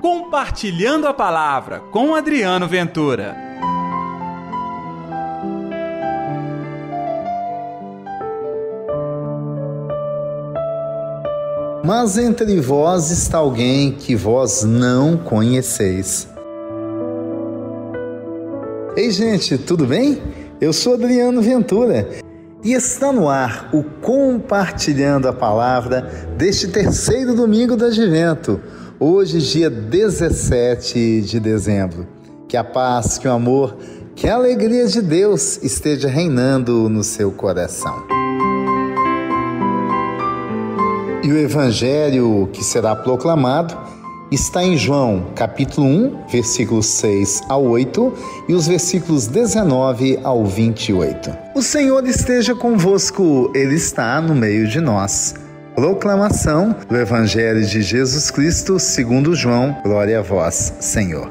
Compartilhando a Palavra com Adriano Ventura. Mas entre vós está alguém que vós não conheceis. Ei, gente, tudo bem? Eu sou Adriano Ventura e está no ar o Compartilhando a Palavra deste terceiro domingo do Advento, hoje, dia 17 de dezembro. Que a paz, que o amor, que a alegria de Deus esteja reinando no seu coração. E o evangelho que será proclamado está em João, capítulo 1, versículos 6 ao 8 e os versículos 19 ao 28. O Senhor esteja convosco, Ele está no meio de nós. Proclamação do Evangelho de Jesus Cristo segundo João. Glória a vós, Senhor.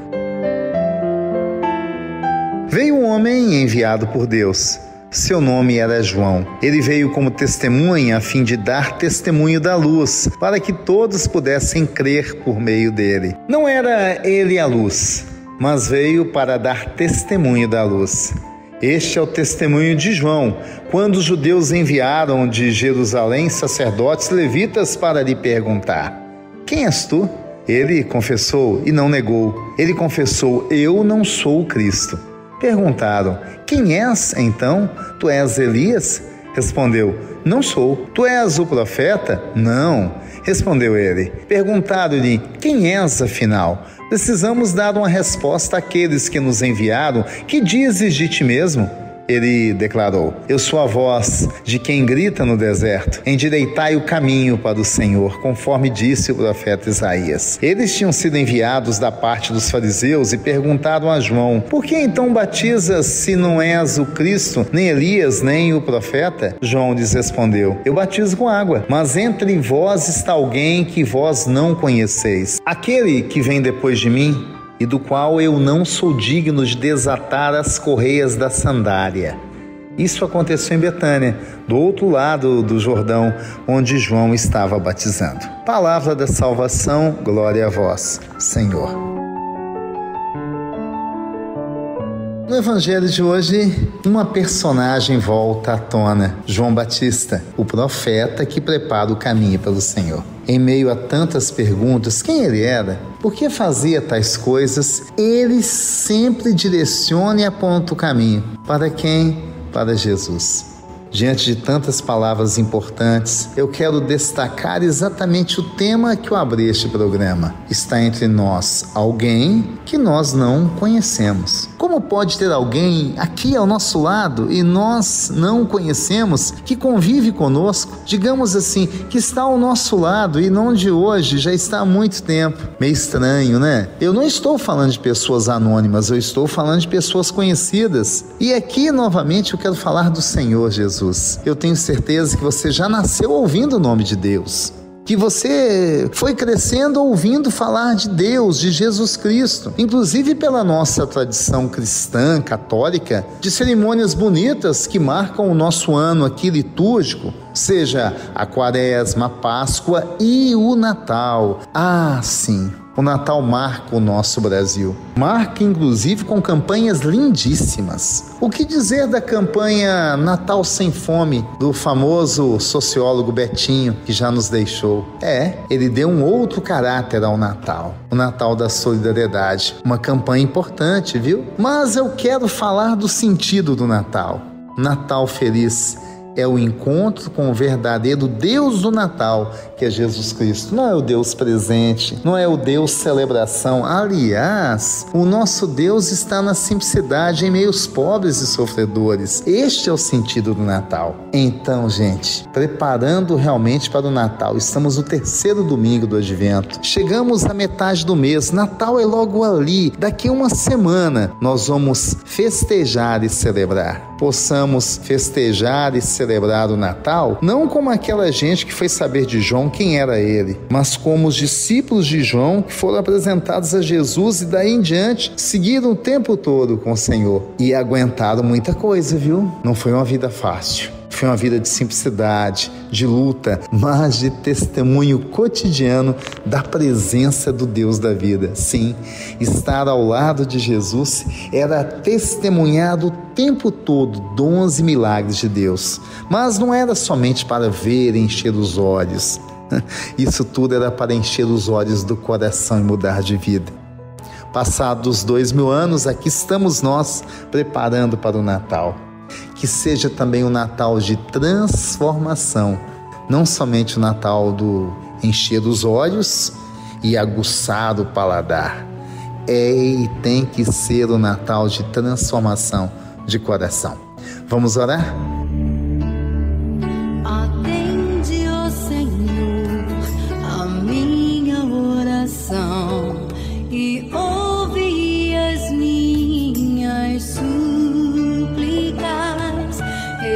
Veio um homem enviado por Deus seu nome era João. Ele veio como testemunha a fim de dar testemunho da luz, para que todos pudessem crer por meio dele. Não era ele a luz, mas veio para dar testemunho da luz. Este é o testemunho de João, quando os judeus enviaram de Jerusalém sacerdotes levitas para lhe perguntar: Quem és tu? Ele confessou e não negou. Ele confessou: Eu não sou o Cristo. Perguntaram: Quem és então? Tu és Elias? Respondeu: Não sou. Tu és o profeta? Não. Respondeu ele. Perguntaram-lhe: Quem és afinal? Precisamos dar uma resposta àqueles que nos enviaram. Que dizes de ti mesmo? Ele declarou: Eu sou a voz de quem grita no deserto: Endireitai o caminho para o Senhor, conforme disse o profeta Isaías. Eles tinham sido enviados da parte dos fariseus e perguntaram a João: Por que então batizas se não és o Cristo, nem Elias, nem o profeta? João lhes respondeu: Eu batizo com água, mas entre vós está alguém que vós não conheceis. Aquele que vem depois de mim, e do qual eu não sou digno de desatar as correias da sandália. Isso aconteceu em Betânia, do outro lado do Jordão, onde João estava batizando. Palavra da salvação, glória a vós, Senhor. No evangelho de hoje, uma personagem volta à tona: João Batista, o profeta que prepara o caminho pelo Senhor. Em meio a tantas perguntas, quem ele era? Por que fazia tais coisas? Ele sempre direciona e aponta o caminho. Para quem? Para Jesus. Diante de tantas palavras importantes, eu quero destacar exatamente o tema que eu abri este programa. Está entre nós alguém que nós não conhecemos. Como pode ter alguém aqui ao nosso lado e nós não conhecemos, que convive conosco, digamos assim, que está ao nosso lado e não de hoje, já está há muito tempo? Meio estranho, né? Eu não estou falando de pessoas anônimas, eu estou falando de pessoas conhecidas. E aqui, novamente, eu quero falar do Senhor Jesus. Eu tenho certeza que você já nasceu ouvindo o nome de Deus que você foi crescendo ouvindo falar de Deus, de Jesus Cristo, inclusive pela nossa tradição cristã, católica, de cerimônias bonitas que marcam o nosso ano aqui litúrgico, seja a Quaresma, a Páscoa e o Natal. Ah, sim. O Natal marca o nosso Brasil. Marca inclusive com campanhas lindíssimas. O que dizer da campanha Natal Sem Fome do famoso sociólogo Betinho, que já nos deixou? É, ele deu um outro caráter ao Natal, o Natal da solidariedade. Uma campanha importante, viu? Mas eu quero falar do sentido do Natal. Natal feliz é o encontro com o verdadeiro Deus do Natal, que é Jesus Cristo. Não é o Deus presente, não é o Deus celebração. Aliás, o nosso Deus está na simplicidade em meios pobres e sofredores. Este é o sentido do Natal. Então, gente, preparando realmente para o Natal, estamos no terceiro domingo do Advento. Chegamos à metade do mês. Natal é logo ali. Daqui uma semana nós vamos festejar e celebrar. Possamos festejar e celebrar o Natal não como aquela gente que foi saber de João quem era ele, mas como os discípulos de João que foram apresentados a Jesus e daí em diante seguiram o tempo todo com o Senhor e aguentaram muita coisa, viu? Não foi uma vida fácil Foi uma vida de simplicidade, de luta, mas de testemunho cotidiano da presença do Deus da vida. Sim, estar ao lado de Jesus era testemunhar o tempo todo dons e milagres de Deus. Mas não era somente para ver e encher os olhos. Isso tudo era para encher os olhos do coração e mudar de vida. Passados dois mil anos, aqui estamos nós preparando para o Natal. Que seja também um Natal de transformação, não somente o Natal do encher os olhos e aguçar o paladar. É e tem que ser o Natal de transformação de coração. Vamos orar?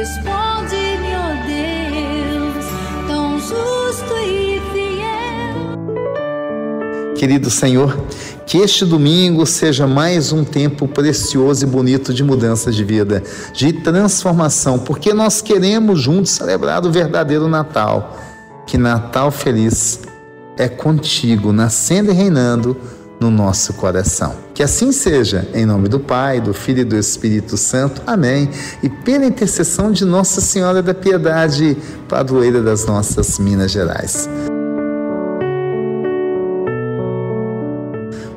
Responde-me, ó Deus, tão justo e fiel. Querido Senhor, que este domingo seja mais um tempo precioso e bonito de mudança de vida, de transformação, porque nós queremos juntos celebrar o verdadeiro Natal. Que Natal feliz é contigo, nascendo e reinando no nosso coração. Que assim seja, em nome do Pai, do Filho e do Espírito Santo. Amém. E pela intercessão de Nossa Senhora da Piedade, padroeira das nossas Minas Gerais.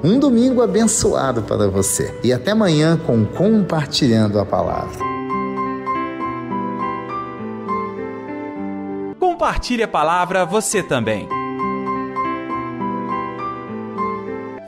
Um domingo abençoado para você. E até amanhã com Compartilhando a Palavra. Compartilhe a palavra você também.